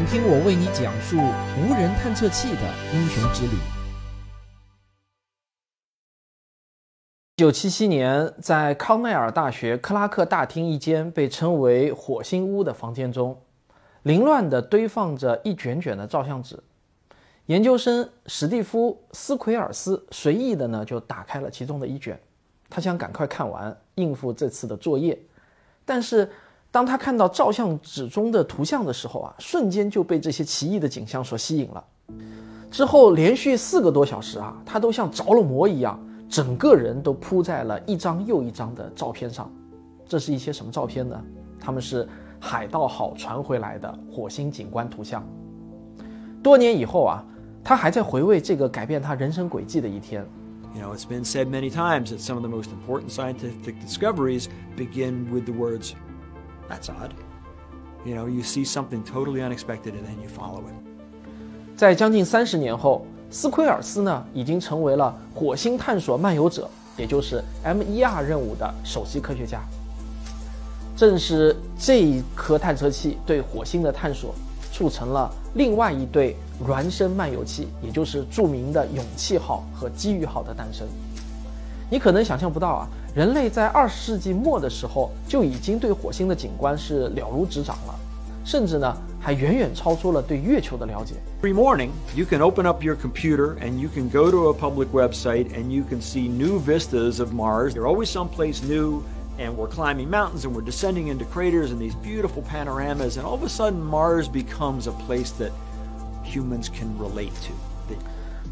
请听我为你讲述无人探测器的英雄之旅。一九七七年，在康奈尔大学克拉克大厅一间被称为“火星屋”的房间中，凌乱地堆放着一卷卷的照相纸。研究生史蒂夫·斯奎尔斯随意的呢就打开了其中的一卷，他想赶快看完，应付这次的作业，但是。当他看到照相纸中的图像的时候啊，瞬间就被这些奇异的景象所吸引了。之后连续四个多小时啊，他都像着了魔一样，整个人都扑在了一张又一张的照片上。这是一些什么照片呢？他们是海盗号传回来的火星景观图像。多年以后啊，他还在回味这个改变他人生轨迹的一天。You know, it's been said many times that some of the most important scientific discoveries begin with the words. That's odd. You know, you see something totally unexpected and then you follow it. 在将近三十年后，斯奎尔斯呢已经成为了火星探索漫游者，也就是 MER 任务的首席科学家。正是这一颗探测器对火星的探索，促成了另外一对孪生漫游器，也就是著名的勇气号和机遇号的诞生。你可能想象不到啊。人类在二十世纪末的时候就已经对火星的景观是了如指掌了，甚至呢还远远超出了对月球的了解。Every morning, you can open up your computer and you can go to a public website and you can see new vistas of Mars. You're always someplace new, and we're climbing mountains and we're descending into craters and these beautiful panoramas, and all of a sudden, Mars becomes a place that humans can relate to.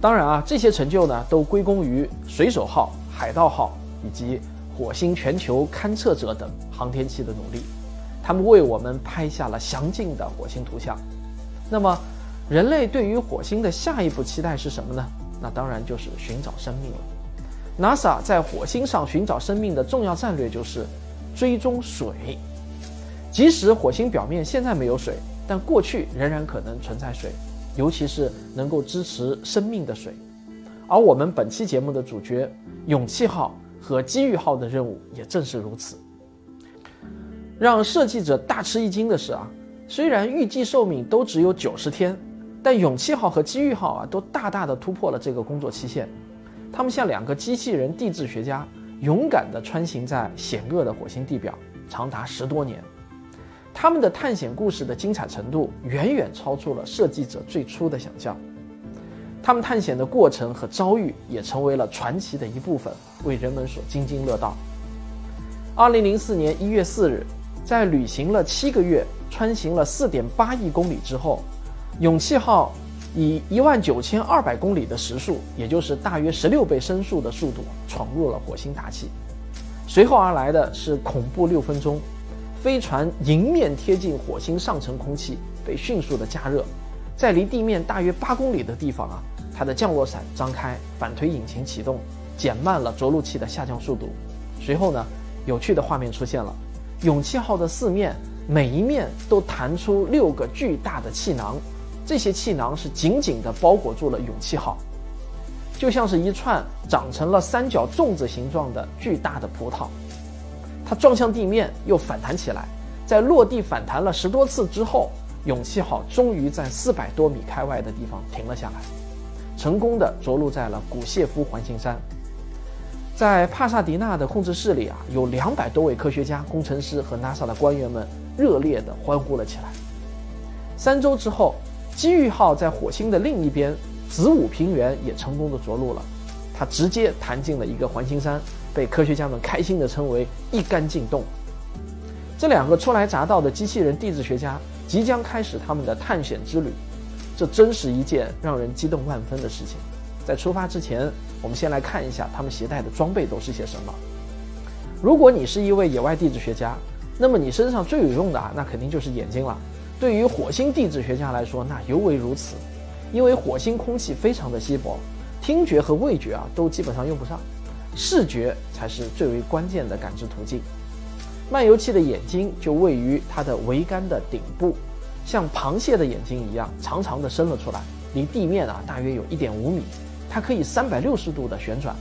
当然啊，这些成就呢都归功于水手号、海盗号。 以及火星全球勘测者等航天器的努力，他们为我们拍下了详尽的火星图像。那么，人类对于火星的下一步期待是什么呢？那当然就是寻找生命了。NASA 在火星上寻找生命的重要战略就是追踪水。即使火星表面现在没有水，但过去仍然可能存在水，尤其是能够支持生命的水。而我们本期节目的主角——勇气号。和机遇号的任务也正是如此。让设计者大吃一惊的是啊，虽然预计寿命都只有九十天，但勇气号和机遇号啊都大大的突破了这个工作期限。他们像两个机器人地质学家，勇敢地穿行在险恶的火星地表，长达十多年。他们的探险故事的精彩程度远远超出了设计者最初的想象。他们探险的过程和遭遇也成为了传奇的一部分，为人们所津津乐道。二零零四年一月四日，在旅行了七个月、穿行了四点八亿公里之后，勇气号以一万九千二百公里的时速，也就是大约十六倍声速的速度，闯入了火星大气。随后而来的是恐怖六分钟，飞船迎面贴近火星上层空气，被迅速的加热，在离地面大约八公里的地方啊。它的降落伞张开，反推引擎启动，减慢了着陆器的下降速度。随后呢，有趣的画面出现了：勇气号的四面，每一面都弹出六个巨大的气囊，这些气囊是紧紧地包裹住了勇气号，就像是一串长成了三角粽子形状的巨大的葡萄。它撞向地面，又反弹起来，在落地反弹了十多次之后，勇气号终于在四百多米开外的地方停了下来。成功的着陆在了古谢夫环形山，在帕萨迪纳的控制室里啊，有两百多位科学家、工程师和 NASA 的官员们热烈地欢呼了起来。三周之后，机遇号在火星的另一边子午平原也成功的着陆了，它直接弹进了一个环形山，被科学家们开心地称为“一杆进洞”。这两个初来乍到的机器人地质学家即将开始他们的探险之旅。这真是一件让人激动万分的事情。在出发之前，我们先来看一下他们携带的装备都是些什么。如果你是一位野外地质学家，那么你身上最有用的啊，那肯定就是眼睛了。对于火星地质学家来说，那尤为如此，因为火星空气非常的稀薄，听觉和味觉啊都基本上用不上，视觉才是最为关键的感知途径。漫游器的眼睛就位于它的桅杆的顶部。像螃蟹的眼睛一样长长的伸了出来，离地面啊大约有一点五米。它可以三百六十度的旋转，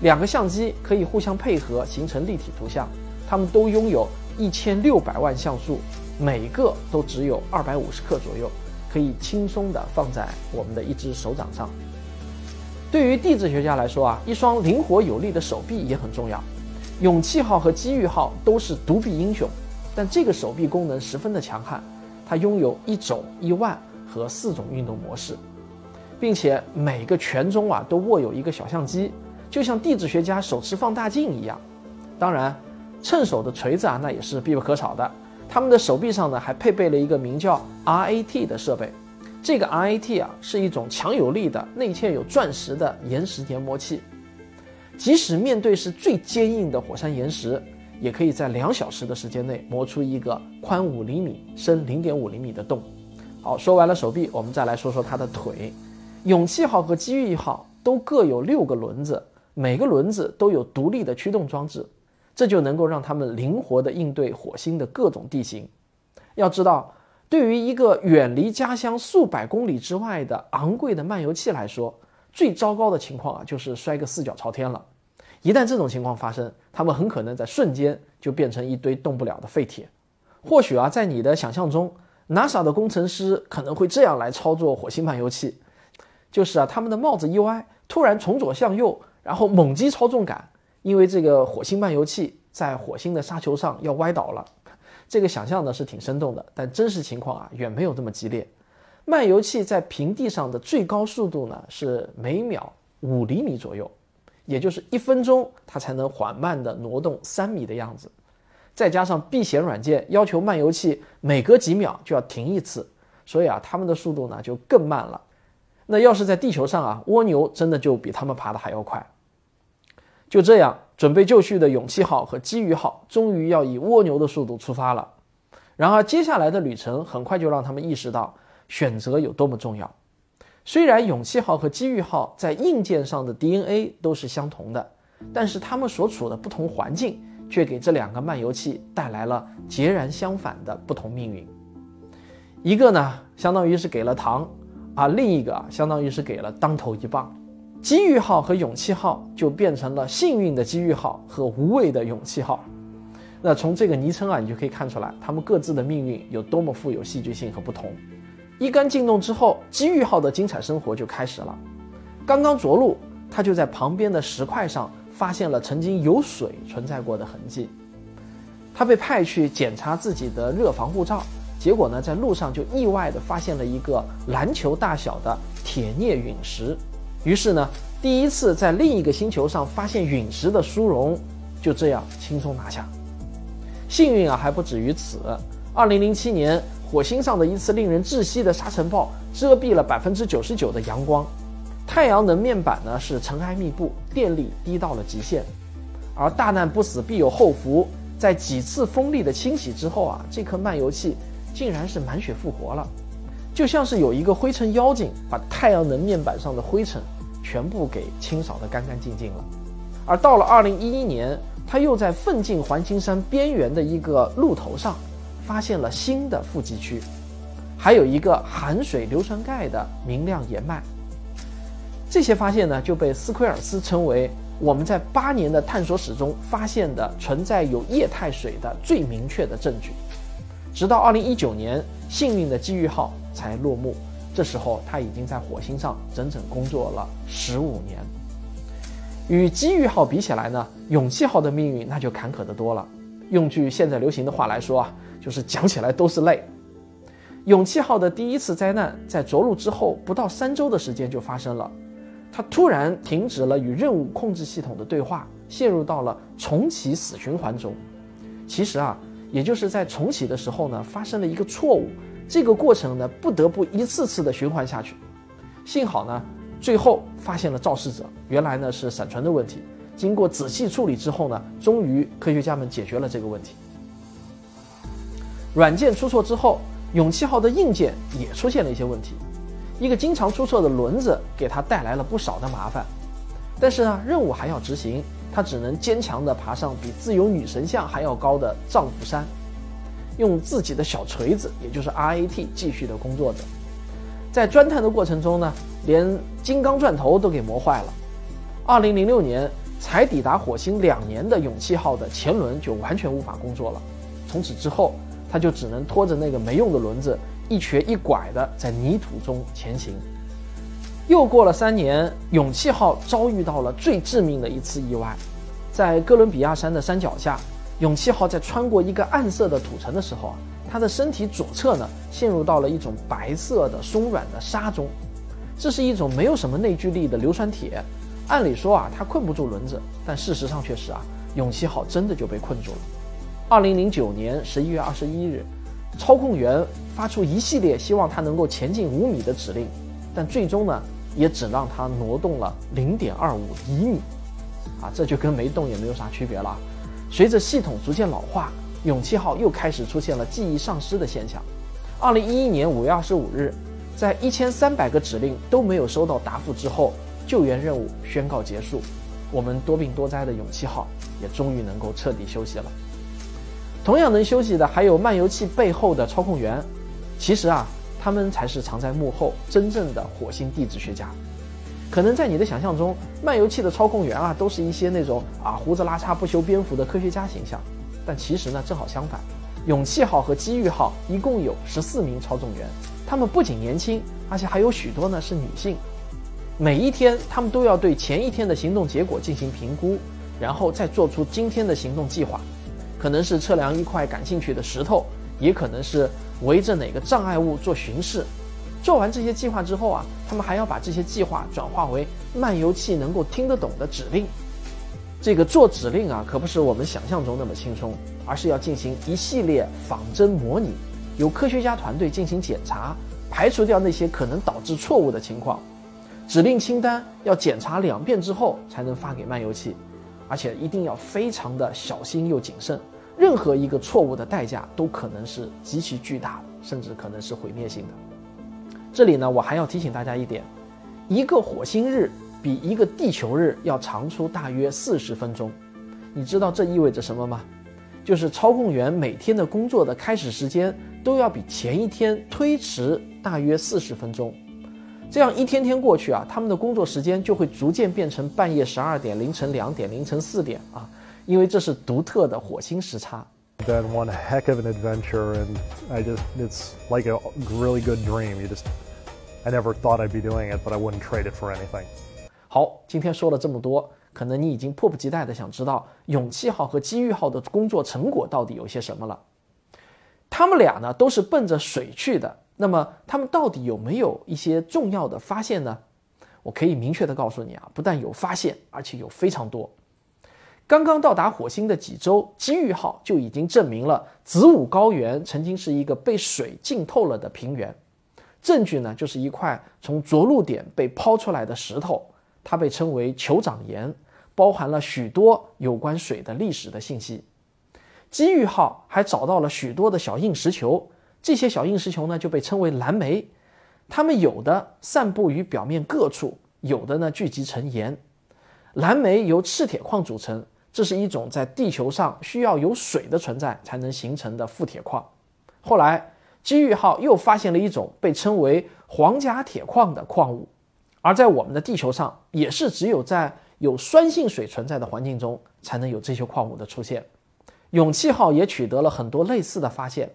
两个相机可以互相配合形成立体图像。它们都拥有一千六百万像素，每个都只有二百五十克左右，可以轻松地放在我们的一只手掌上。对于地质学家来说啊，一双灵活有力的手臂也很重要。勇气号和机遇号都是独臂英雄，但这个手臂功能十分的强悍，它拥有一肘一腕和四种运动模式，并且每个拳中啊都握有一个小相机，就像地质学家手持放大镜一样。当然，趁手的锤子啊那也是必不可少的。他们的手臂上呢还配备了一个名叫 RAT 的设备，这个 RAT 啊是一种强有力的内嵌有钻石的岩石研磨器。即使面对是最坚硬的火山岩石，也可以在两小时的时间内磨出一个宽五厘米、深零点五厘米的洞。好，说完了手臂，我们再来说说它的腿。勇气号和机遇号都各有六个轮子，每个轮子都有独立的驱动装置，这就能够让它们灵活地应对火星的各种地形。要知道，对于一个远离家乡数百公里之外的昂贵的漫游器来说，最糟糕的情况啊，就是摔个四脚朝天了。一旦这种情况发生，他们很可能在瞬间就变成一堆动不了的废铁。或许啊，在你的想象中，NASA 的工程师可能会这样来操作火星漫游器：就是啊，他们的帽子一歪，突然从左向右，然后猛击操纵杆，因为这个火星漫游器在火星的沙丘上要歪倒了。这个想象呢是挺生动的，但真实情况啊远没有这么激烈。漫游器在平地上的最高速度呢是每秒五厘米左右，也就是一分钟它才能缓慢地挪动三米的样子。再加上避险软件要求漫游器每隔几秒就要停一次，所以啊，它们的速度呢就更慢了。那要是在地球上啊，蜗牛真的就比它们爬得还要快。就这样，准备就绪的勇气号和机遇号终于要以蜗牛的速度出发了。然而，接下来的旅程很快就让他们意识到。选择有多么重要？虽然勇气号和机遇号在硬件上的 DNA 都是相同的，但是它们所处的不同环境却给这两个漫游器带来了截然相反的不同命运。一个呢，相当于是给了糖，而另一个啊，相当于是给了当头一棒。机遇号和勇气号就变成了幸运的机遇号和无畏的勇气号。那从这个昵称啊，你就可以看出来，他们各自的命运有多么富有戏剧性和不同。一杆进洞之后，机遇号的精彩生活就开始了。刚刚着陆，他就在旁边的石块上发现了曾经有水存在过的痕迹。他被派去检查自己的热防护罩，结果呢，在路上就意外地发现了一个篮球大小的铁镍陨石。于是呢，第一次在另一个星球上发现陨石的殊荣，就这样轻松拿下。幸运啊，还不止于此。二零零七年。火星上的一次令人窒息的沙尘暴遮蔽了百分之九十九的阳光，太阳能面板呢是尘埃密布，电力低到了极限。而大难不死必有后福，在几次风力的清洗之后啊，这颗漫游器竟然是满血复活了，就像是有一个灰尘妖精把太阳能面板上的灰尘全部给清扫得干干净净了。而到了二零一一年，它又在奋进环形山边缘的一个路头上。发现了新的富集区，还有一个含水硫酸钙的明亮岩脉。这些发现呢，就被斯奎尔斯称为我们在八年的探索史中发现的存在有液态水的最明确的证据。直到二零一九年，幸运的机遇号才落幕。这时候，它已经在火星上整整工作了十五年。与机遇号比起来呢，勇气号的命运那就坎坷得多了。用句现在流行的话来说啊。就是讲起来都是泪。勇气号的第一次灾难在着陆之后不到三周的时间就发生了，它突然停止了与任务控制系统的对话，陷入到了重启死循环中。其实啊，也就是在重启的时候呢，发生了一个错误，这个过程呢不得不一次次的循环下去。幸好呢，最后发现了肇事者，原来呢是闪存的问题。经过仔细处理之后呢，终于科学家们解决了这个问题。软件出错之后，勇气号的硬件也出现了一些问题。一个经常出错的轮子给他带来了不少的麻烦。但是呢，任务还要执行，他只能坚强地爬上比自由女神像还要高的丈夫山，用自己的小锤子，也就是 RAT 继续的工作着。在钻探的过程中呢，连金刚钻头都给磨坏了。二零零六年才抵达火星两年的勇气号的前轮就完全无法工作了。从此之后。他就只能拖着那个没用的轮子，一瘸一拐地在泥土中前行。又过了三年，勇气号遭遇到了最致命的一次意外，在哥伦比亚山的山脚下，勇气号在穿过一个暗色的土层的时候啊，它的身体左侧呢陷入到了一种白色的松软的沙中，这是一种没有什么内聚力的硫酸铁。按理说啊，它困不住轮子，但事实上却是啊，勇气号真的就被困住了。二零零九年十一月二十一日，操控员发出一系列希望它能够前进五米的指令，但最终呢，也只让它挪动了零点二五厘米，啊，这就跟没动也没有啥区别了。随着系统逐渐老化，勇气号又开始出现了记忆丧失的现象。二零一一年五月二十五日，在一千三百个指令都没有收到答复之后。救援任务宣告结束，我们多病多灾的勇气号也终于能够彻底休息了。同样能休息的还有漫游器背后的操控员，其实啊，他们才是藏在幕后真正的火星地质学家。可能在你的想象中，漫游器的操控员啊，都是一些那种啊胡子拉碴不修边幅的科学家形象，但其实呢，正好相反。勇气号和机遇号一共有十四名操纵员，他们不仅年轻，而且还有许多呢是女性。每一天，他们都要对前一天的行动结果进行评估，然后再做出今天的行动计划。可能是测量一块感兴趣的石头，也可能是围着哪个障碍物做巡视。做完这些计划之后啊，他们还要把这些计划转化为漫游器能够听得懂的指令。这个做指令啊，可不是我们想象中那么轻松，而是要进行一系列仿真模拟，由科学家团队进行检查，排除掉那些可能导致错误的情况。指令清单要检查两遍之后才能发给漫游器，而且一定要非常的小心又谨慎，任何一个错误的代价都可能是极其巨大的，甚至可能是毁灭性的。这里呢，我还要提醒大家一点：一个火星日比一个地球日要长出大约四十分钟。你知道这意味着什么吗？就是操控员每天的工作的开始时间都要比前一天推迟大约四十分钟。这样一天天过去啊，他们的工作时间就会逐渐变成半夜十二点、凌晨两点、凌晨四点啊，因为这是独特的火星时差。Been one heck of an adventure, and I just it's like a really good dream. You just I never thought I'd be doing it, but I wouldn't trade it for anything. 好，今天说了这么多，可能你已经迫不及待的想知道勇气号和机遇号的工作成果到底有些什么了。他们俩呢，都是奔着水去的。那么他们到底有没有一些重要的发现呢？我可以明确的告诉你啊，不但有发现，而且有非常多。刚刚到达火星的几周，机遇号就已经证明了子午高原曾经是一个被水浸透了的平原。证据呢，就是一块从着陆点被抛出来的石头，它被称为酋长岩，包含了许多有关水的历史的信息。机遇号还找到了许多的小硬石球。这些小硬石球呢，就被称为蓝莓，它们有的散布于表面各处，有的呢聚集成岩。蓝莓由赤铁矿组成，这是一种在地球上需要有水的存在才能形成的富铁矿。后来，机遇号又发现了一种被称为黄甲铁矿的矿物，而在我们的地球上，也是只有在有酸性水存在的环境中，才能有这些矿物的出现。勇气号也取得了很多类似的发现。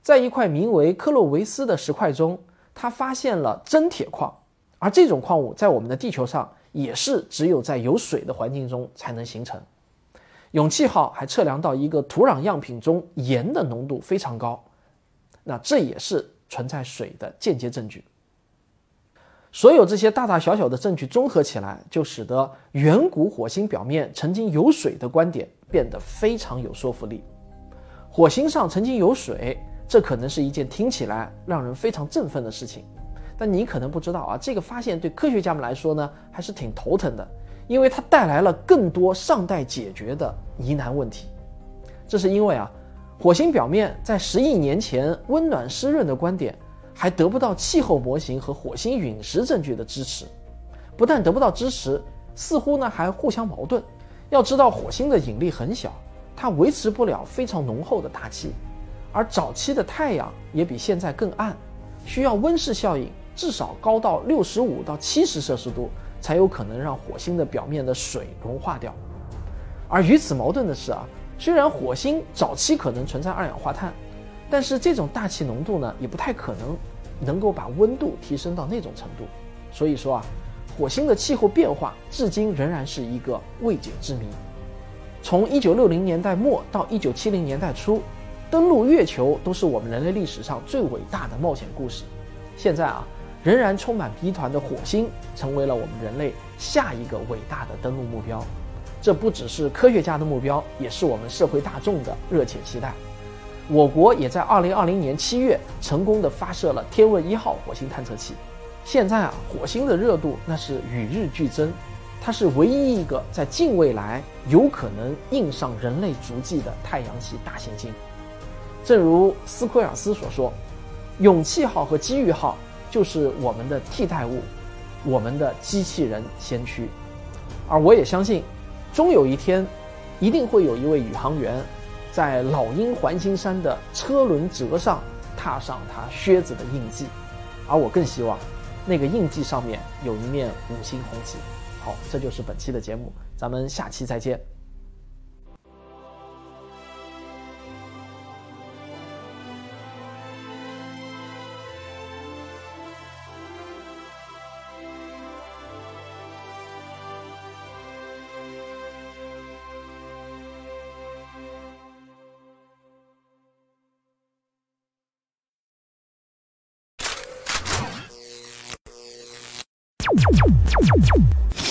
在一块名为克洛维斯的石块中，他发现了真铁矿，而这种矿物在我们的地球上也是只有在有水的环境中才能形成。勇气号还测量到一个土壤样品中盐的浓度非常高，那这也是存在水的间接证据。所有这些大大小小的证据综合起来，就使得远古火星表面曾经有水的观点变得非常有说服力。火星上曾经有水。这可能是一件听起来让人非常振奋的事情，但你可能不知道啊，这个发现对科学家们来说呢，还是挺头疼的，因为它带来了更多尚待解决的疑难问题。这是因为啊，火星表面在十亿年前温暖湿润的观点，还得不到气候模型和火星陨石证据的支持。不但得不到支持，似乎呢还互相矛盾。要知道，火星的引力很小，它维持不了非常浓厚的大气。而早期的太阳也比现在更暗，需要温室效应至少高到六十五到七十摄氏度，才有可能让火星的表面的水融化掉。而与此矛盾的是啊，虽然火星早期可能存在二氧化碳，但是这种大气浓度呢，也不太可能能够把温度提升到那种程度。所以说啊，火星的气候变化至今仍然是一个未解之谜。从一九六零年代末到一九七零年代初，登陆月球都是我们人类历史上最伟大的冒险故事。现在啊，仍然充满谜团的火星，成为了我们人类下一个伟大的登陆目标。这不只是科学家的目标，也是我们社会大众的热切期待。我国也在2020年7月成功的发射了天问一号火星探测器。现在啊，火星的热度那是与日俱增，它是唯一一个在近未来有可能印上人类足迹的太阳系大行星。正如斯奎尔斯所说：“勇气号和机遇号就是我们的替代物，我们的机器人先驱。”而我也相信，终有一天，一定会有一位宇航员，在老鹰环形山的车轮辙上踏上他靴子的印记。而我更希望。那个印记上面有一面五星红旗。好，这就是本期的节目，咱们下期再见。You